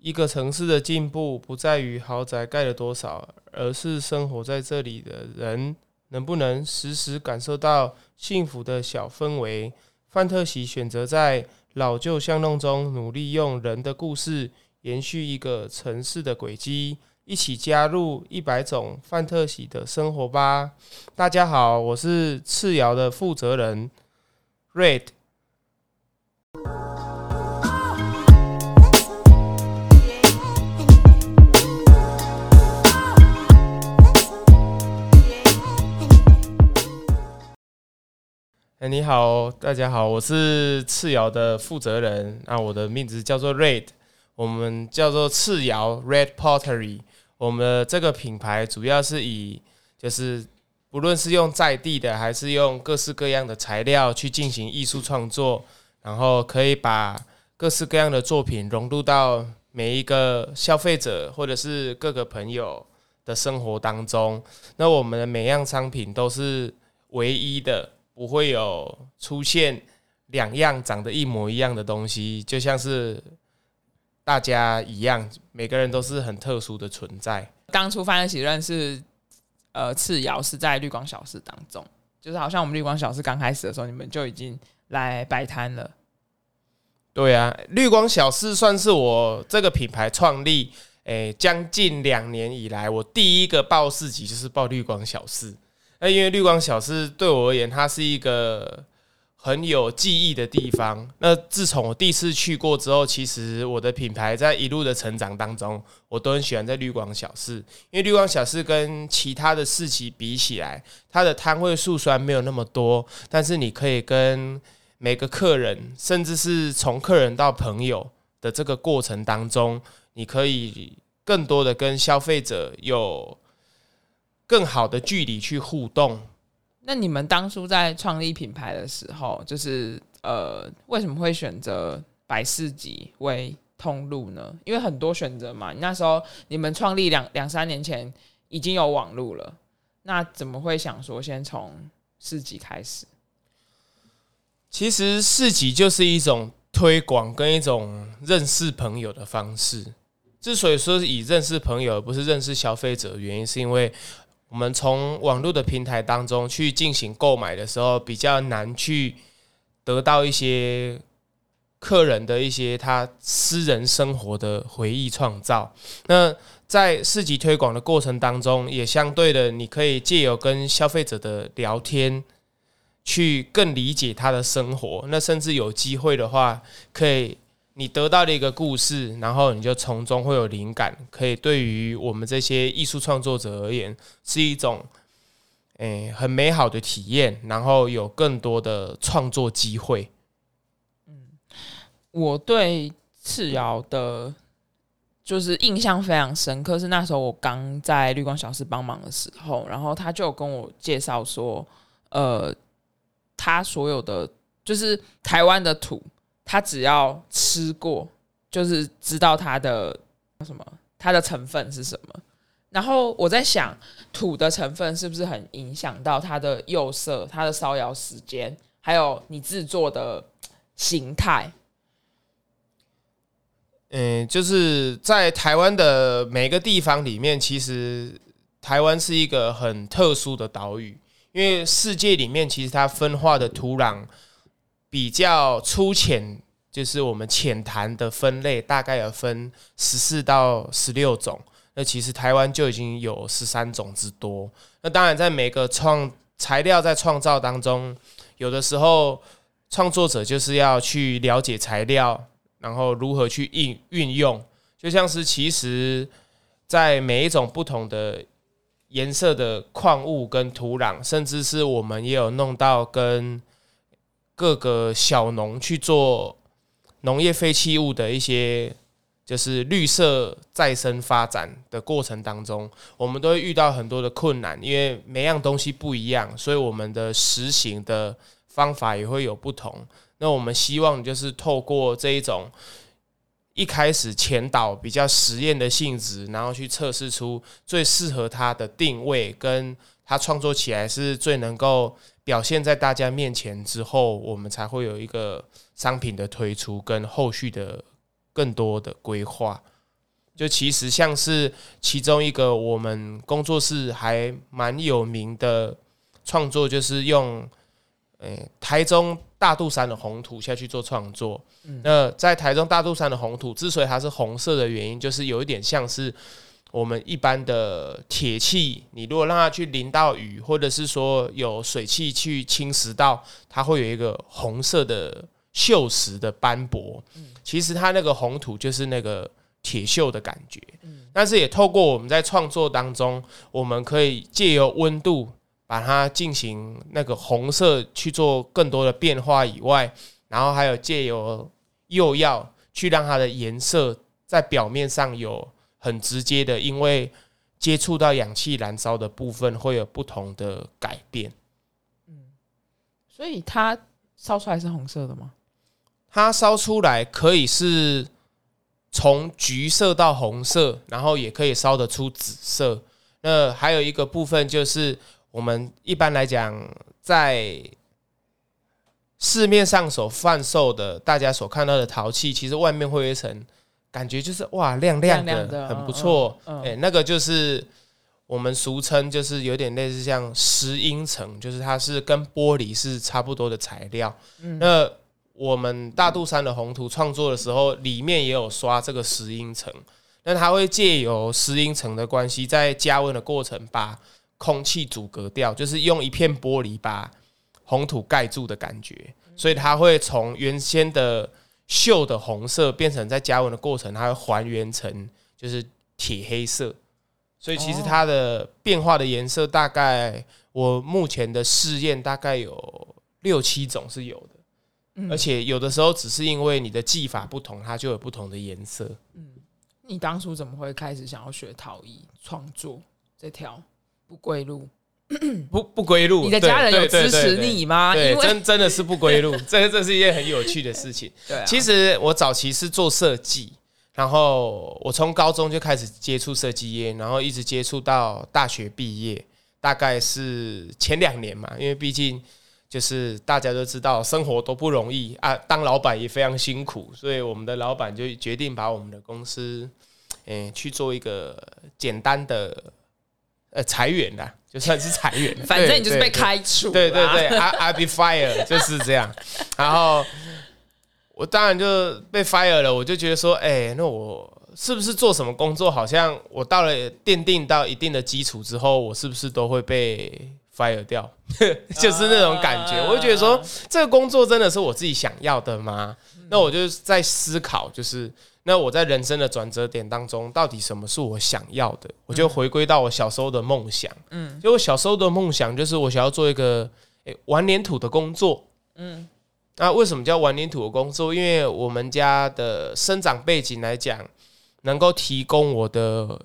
一个城市的进步不在于豪宅盖了多少，而是生活在这里的人能不能时时感受到幸福的小氛围。范特喜选择在老旧巷弄中努力用人的故事延续一个城市的轨迹，一起加入一百种范特喜的生活吧！大家好，我是赤窑的负责人 Red。哎，你好，大家好，我是赤窑的负责人。那我的名字叫做 Red，我们叫做赤窑 Red Pottery。我们这个品牌主要是以就是不论是用在地的，还是用各式各样的材料去进行艺术创作，然后可以把各式各样的作品融入到每一个消费者或者是各个朋友的生活当中。那我们的每样商品都是唯一的。不会有出现两样长得一模一样的东西，就像是大家一样，每个人都是很特殊的存在。当初范特喜认识呃次瑶是在绿光小事当中，就是好像我们绿光小事刚开始的时候，你们就已经来摆摊了。对啊，绿光小事算是我这个品牌创立诶将近两年以来，我第一个报市集就是报绿光小事。那因为绿光小事对我而言，它是一个很有记忆的地方。那自从我第一次去过之后，其实我的品牌在一路的成长当中，我都很喜欢在绿光小事。因为绿光小事跟其他的市集比起来，它的摊位数虽然没有那么多，但是你可以跟每个客人，甚至是从客人到朋友的这个过程当中，你可以更多的跟消费者有。更好的距离去互动。那你们当初在创立品牌的时候，就是呃，为什么会选择摆市集为通路呢？因为很多选择嘛。那时候你们创立两两三年前已经有网路了，那怎么会想说先从市集开始？其实市集就是一种推广跟一种认识朋友的方式。之所以说是以认识朋友而不是认识消费者，原因是因为。我们从网络的平台当中去进行购买的时候，比较难去得到一些客人的一些他私人生活的回忆创造。那在市集推广的过程当中，也相对的，你可以借由跟消费者的聊天，去更理解他的生活。那甚至有机会的话，可以。你得到了一个故事，然后你就从中会有灵感，可以对于我们这些艺术创作者而言是一种，诶很美好的体验，然后有更多的创作机会。嗯，我对赤瑶的，就是印象非常深刻，是那时候我刚在绿光小事帮忙的时候，然后他就跟我介绍说，呃，他所有的就是台湾的土。他只要吃过，就是知道它的什么，它的成分是什么。然后我在想，土的成分是不是很影响到它的釉色、它的烧窑时间，还有你制作的形态？嗯，就是在台湾的每个地方里面，其实台湾是一个很特殊的岛屿，因为世界里面其实它分化的土壤。比较粗浅，就是我们浅谈的分类，大概有分十四到十六种。那其实台湾就已经有十三种之多。那当然，在每个创材料在创造当中，有的时候创作者就是要去了解材料，然后如何去运运用。就像是其实，在每一种不同的颜色的矿物跟土壤，甚至是我们也有弄到跟。各个小农去做农业废弃物的一些，就是绿色再生发展的过程当中，我们都会遇到很多的困难，因为每样东西不一样，所以我们的实行的方法也会有不同。那我们希望就是透过这一种一开始前导比较实验的性质，然后去测试出最适合它的定位，跟它创作起来是最能够。表现在大家面前之后，我们才会有一个商品的推出跟后续的更多的规划。就其实像是其中一个我们工作室还蛮有名的创作，就是用诶、欸、台中大肚山的红土下去做创作。嗯、那在台中大肚山的红土之所以它是红色的原因，就是有一点像是我们一般的铁器，你如果让它去淋到雨，或者是说有水汽去侵蚀到，它会有一个红色的锈蚀的斑驳。其实它那个红土就是那个。铁锈的感觉，但是也透过我们在创作当中，我们可以借由温度把它进行那个红色去做更多的变化以外，然后还有借由釉药去让它的颜色在表面上有很直接的，因为接触到氧气燃烧的部分会有不同的改变。嗯，所以它烧出来是红色的吗？它烧出来可以是。从橘色到红色，然后也可以烧得出紫色。那还有一个部分就是，我们一般来讲，在市面上所贩售的，大家所看到的陶器，其实外面会有一层感觉，就是哇，亮亮的，亮亮的很不错。哎，那个就是我们俗称，就是有点类似像石英层，就是它是跟玻璃是差不多的材料。嗯、那我们大肚山的红土创作的时候，里面也有刷这个石英层，那它会借由石英层的关系，在加温的过程把空气阻隔掉，就是用一片玻璃把红土盖住的感觉，所以它会从原先的锈的红色变成在加温的过程，它会还原成就是铁黑色，所以其实它的变化的颜色大概我目前的试验大概有六七种是有的。而且有的时候只是因为你的技法不同，它就有不同的颜色。嗯，你当初怎么会开始想要学陶艺创作这条不归路？不不归路，你的家人有支持你吗？对，真真的是不归路，这这是一件很有趣的事情。对，其实我早期是做设计，然后我从高中就开始接触设计业，然后一直接触到大学毕业，大概是前两年嘛，因为毕竟。就是大家都知道，生活都不容易啊，当老板也非常辛苦，所以我们的老板就决定把我们的公司，嗯、欸，去做一个简单的呃裁员啦，就算是裁员，反正你就是被开除，对对对，I I be fired 就是这样。然后我当然就被 fire 了，我就觉得说，哎、欸，那我是不是做什么工作，好像我到了奠定到一定的基础之后，我是不是都会被 fire 掉，就是那种感觉，我就觉得说，这个工作真的是我自己想要的吗？那我就在思考，就是那我在人生的转折点当中，到底什么是我想要的？我就回归到我小时候的梦想，嗯，就我小时候的梦想就是我想要做一个诶玩粘土的工作，嗯，那为什么叫玩粘土的工作？因为我们家的生长背景来讲，能够提供我的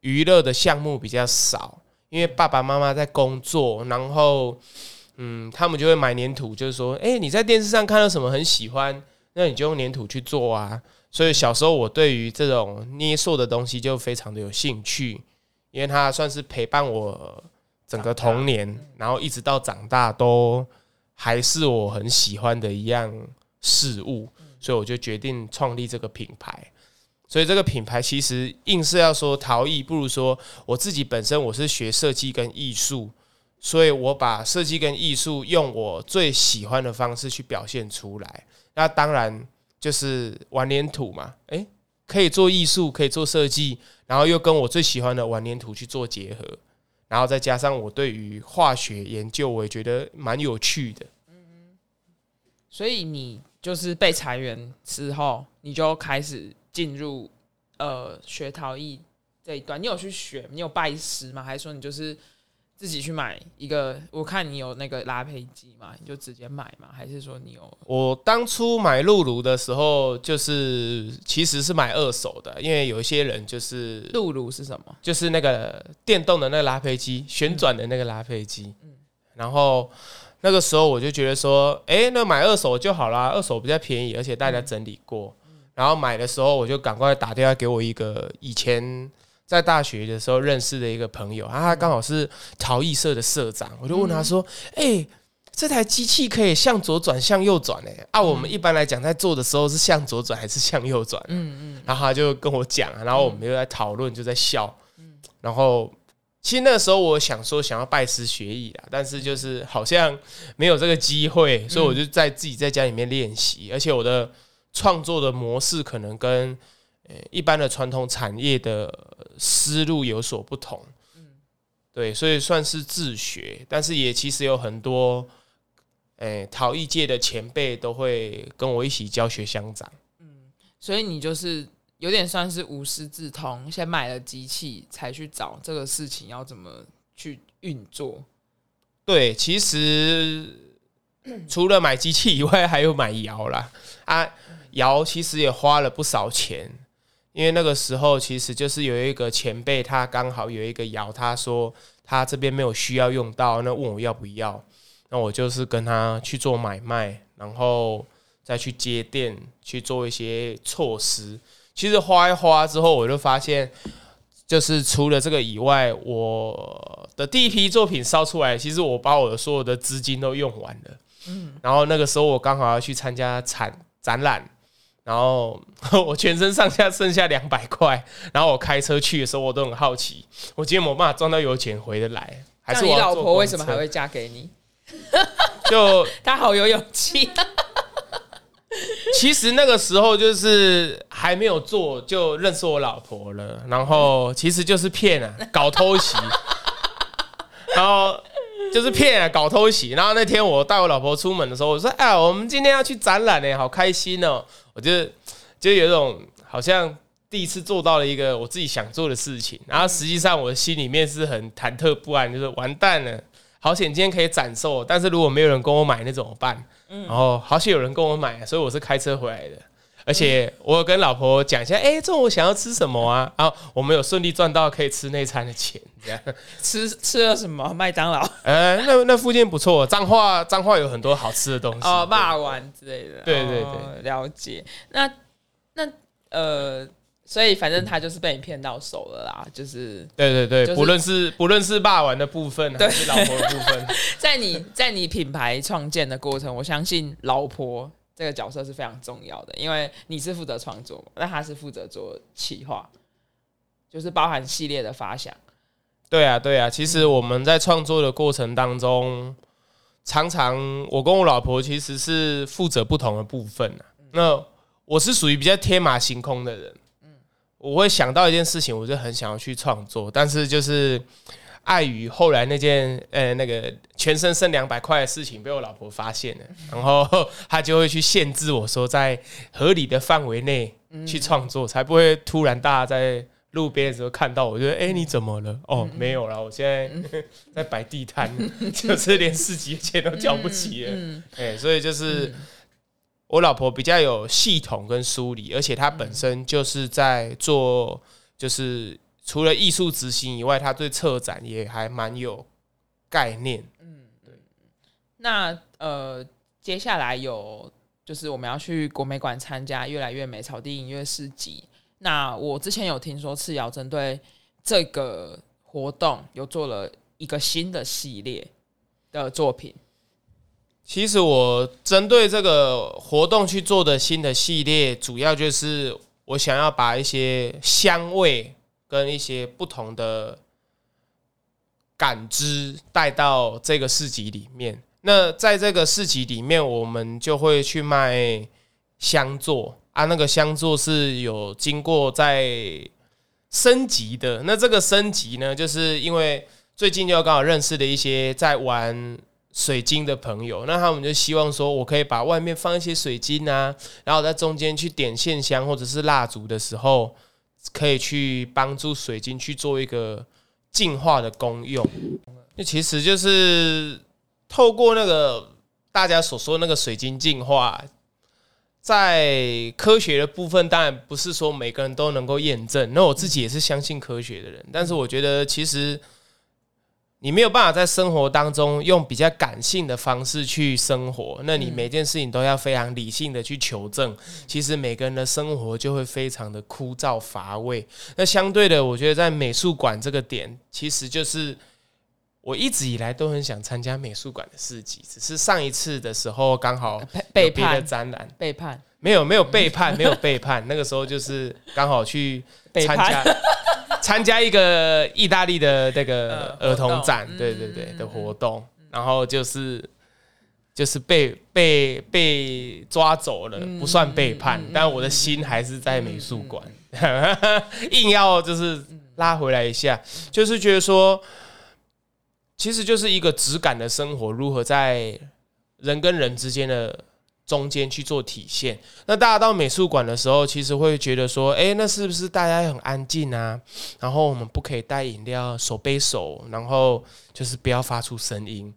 娱乐的项目比较少。因为爸爸妈妈在工作，然后，嗯，他们就会买粘土，就是说，哎，你在电视上看到什么很喜欢，那你就用粘土去做啊。所以小时候我对于这种捏塑的东西就非常的有兴趣，因为它算是陪伴我整个童年，然后一直到长大都还是我很喜欢的一样事物，所以我就决定创立这个品牌。所以这个品牌其实硬是要说陶艺，不如说我自己本身我是学设计跟艺术，所以我把设计跟艺术用我最喜欢的方式去表现出来。那当然就是玩黏土嘛，诶，可以做艺术，可以做设计，然后又跟我最喜欢的玩黏土去做结合，然后再加上我对于化学研究，我也觉得蛮有趣的。嗯，所以你就是被裁员之后，你就开始。进入呃学陶艺这一段，你有去学？你有拜师吗？还是说你就是自己去买一个？我看你有那个拉胚机嘛，你就直接买嘛？还是说你有？我当初买辘轤的时候，就是其实是买二手的，因为有一些人就是辘轤是什么？就是那个电动的那个拉胚机，旋转的那个拉胚机。嗯，然后那个时候我就觉得说，哎，那买二手就好啦，二手比较便宜，而且大家整理过。然后买的时候，我就赶快打电话给我一个以前在大学的时候认识的一个朋友，他刚好是陶艺社的社长，我就问他说：“哎，这台机器可以向左转、向右转？哎，啊，我们一般来讲在做的时候是向左转还是向右转？嗯嗯，然后他就跟我讲，然后我们又在讨论，就在笑，然后。其实那个时候我想说想要拜师学艺啦，但是就是好像没有这个机会，所以我就在自己在家里面练习，而且我的创作的模式可能跟呃一般的传统产业的思路有所不同，对，所以算是自学，但是也其实有很多诶陶艺界的前辈都会跟我一起教学相长，嗯，所以你就是。有点算是无师自通，先买了机器才去找这个事情要怎么去运作。对，其实除了买机器以外，还有买窑啦。啊，窑其实也花了不少钱，因为那个时候其实就是有一个前辈，他刚好有一个窑，他说他这边没有需要用到，那问我要不要，那我就是跟他去做买卖，然后再去接电，去做一些措施。其实花一花之后，我就发现，就是除了这个以外，我的第一批作品烧出来，其实我把我的所有的资金都用完了。嗯，然后那个时候我刚好要去参加展展览，然后我全身上下剩下两百块，然后我开车去的时候，我都很好奇，我今天没办法赚到油钱回得来，还是我老婆为什么还会嫁给你？就她好有勇气。其实那个时候就是还没有做就认识我老婆了，然后其实就是骗啊，搞偷袭，然后就是骗，搞偷袭。然后那天我带我老婆出门的时候，我说：“哎，我们今天要去展览呢，好开心哦！”我就就有一种好像第一次做到了一个我自己想做的事情，然后实际上我的心里面是很忐忑不安，就是完蛋了，好险今天可以展售，但是如果没有人跟我买，那怎么办？然后好险有人跟我买，所以我是开车回来的。而且我有跟老婆讲一下，哎，中午想要吃什么啊？然后我们有顺利赚到可以吃那餐的钱，这样 吃吃了什么？麦当劳？呃，那那附近不错，彰化彰化有很多好吃的东西哦，霸丸之类的。对对对，了解。那那呃。所以反正他就是被你骗到手了啦，就是对对对，就是、不论是不论是霸王的部分还是老婆的部分，在你在你品牌创建的过程，我相信老婆这个角色是非常重要的，因为你是负责创作，那他是负责做企划，就是包含系列的发想。对啊对啊，其实我们在创作的过程当中，常常我跟我老婆其实是负责不同的部分、啊、那我是属于比较天马行空的人。嗯我会想到一件事情，我就很想要去创作，但是就是碍于后来那件呃那个全身剩两百块的事情被我老婆发现了，然后她就会去限制我说在合理的范围内去创作，才不会突然大家在路边的时候看到我，觉得哎你怎么了？哦没有了，我现在 在摆地摊，就是连市集的钱都交不起了，哎，所以就是。我老婆比较有系统跟梳理，而且她本身就是在做，就是除了艺术执行以外，他对策展也还蛮有概念。嗯，对。那呃，接下来有就是我们要去国美馆参加越来越美草地音乐市集。那我之前有听说赤瑶针对这个活动有做了一个新的系列的作品。其实我针对这个活动去做的新的系列，主要就是我想要把一些香味跟一些不同的感知带到这个市集里面。那在这个市集里面，我们就会去卖香座啊，那个香座是有经过在升级的。那这个升级呢，就是因为最近就刚好认识的一些在玩。水晶的朋友，那他们就希望说，我可以把外面放一些水晶啊，然后在中间去点线香或者是蜡烛的时候，可以去帮助水晶去做一个净化的功用。那其实就是透过那个大家所说的那个水晶净化，在科学的部分，当然不是说每个人都能够验证。那我自己也是相信科学的人，但是我觉得其实。你没有办法在生活当中用比较感性的方式去生活，那你每件事情都要非常理性的去求证。其实每个人的生活就会非常的枯燥乏味。那相对的，我觉得在美术馆这个点，其实就是我一直以来都很想参加美术馆的市集，只是上一次的时候刚好 背叛的展览，背叛没有没有背叛，没有背叛，那个时候就是刚好去 参加参加一个意大利的那个儿童展，对对对的活动，然后就是就是被被被抓走了，不算背叛，但我的心还是在美术馆，硬要就是拉回来一下，就是觉得说。其实就是一个质感的生活，如何在人跟人之间的中间去做体现？那大家到美术馆的时候，其实会觉得说，哎，那是不是大家很安静啊？然后我们不可以带饮料，手背手，然后就是不要发出声音。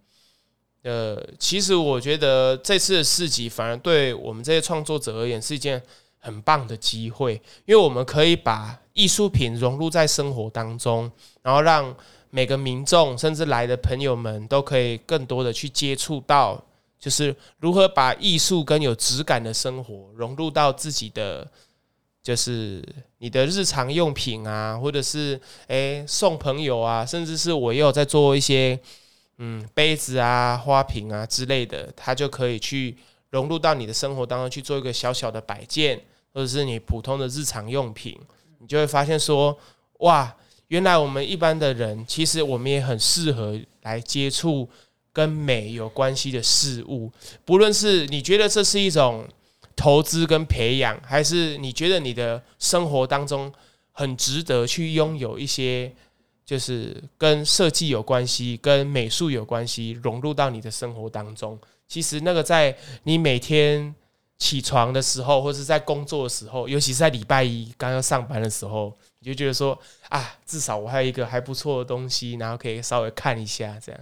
呃，其实我觉得这次的市集反而对我们这些创作者而言是一件很棒的机会，因为我们可以把艺术品融入在生活当中，然后让。每个民众甚至来的朋友们都可以更多的去接触到，就是如何把艺术跟有质感的生活融入到自己的，就是你的日常用品啊，或者是诶送朋友啊，甚至是我也有在做一些嗯杯子啊、花瓶啊之类的，它就可以去融入到你的生活当中去做一个小小的摆件，或者是你普通的日常用品，你就会发现说哇。原来我们一般的人，其实我们也很适合来接触跟美有关系的事物。不论是你觉得这是一种投资跟培养，还是你觉得你的生活当中很值得去拥有一些，就是跟设计有关系、跟美术有关系，融入到你的生活当中。其实那个在你每天起床的时候，或是在工作的时候，尤其是在礼拜一刚要上班的时候。你就觉得说啊，至少我还有一个还不错的东西，然后可以稍微看一下这样。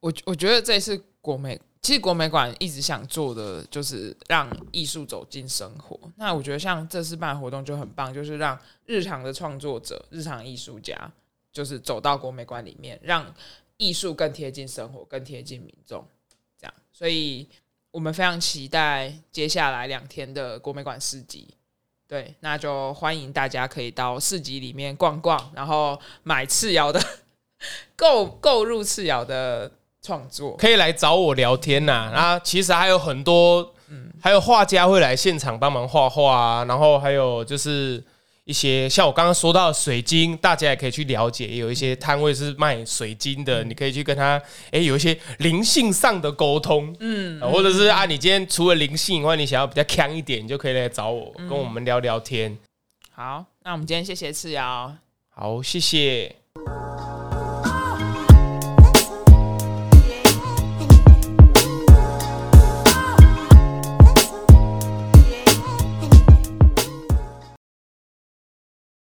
我我觉得这次国美，其实国美馆一直想做的就是让艺术走进生活。那我觉得像这次办活动就很棒，就是让日常的创作者、日常艺术家，就是走到国美馆里面，让艺术更贴近生活，更贴近民众。这样，所以我们非常期待接下来两天的国美馆市集。对，那就欢迎大家可以到市集里面逛逛，然后买次瑶的 购购入次瑶的创作，可以来找我聊天呐、啊。那其实还有很多，嗯，还有画家会来现场帮忙画画啊，然后还有就是。一些像我刚刚说到的水晶，大家也可以去了解。也有一些摊位是卖水晶的，你可以去跟他，哎，有一些灵性上的沟通，嗯，或者是啊，你今天除了灵性以外，你想要比较强一点，你就可以来找我，跟我们聊聊天。好，那我们今天谢谢次瑶，好，谢谢。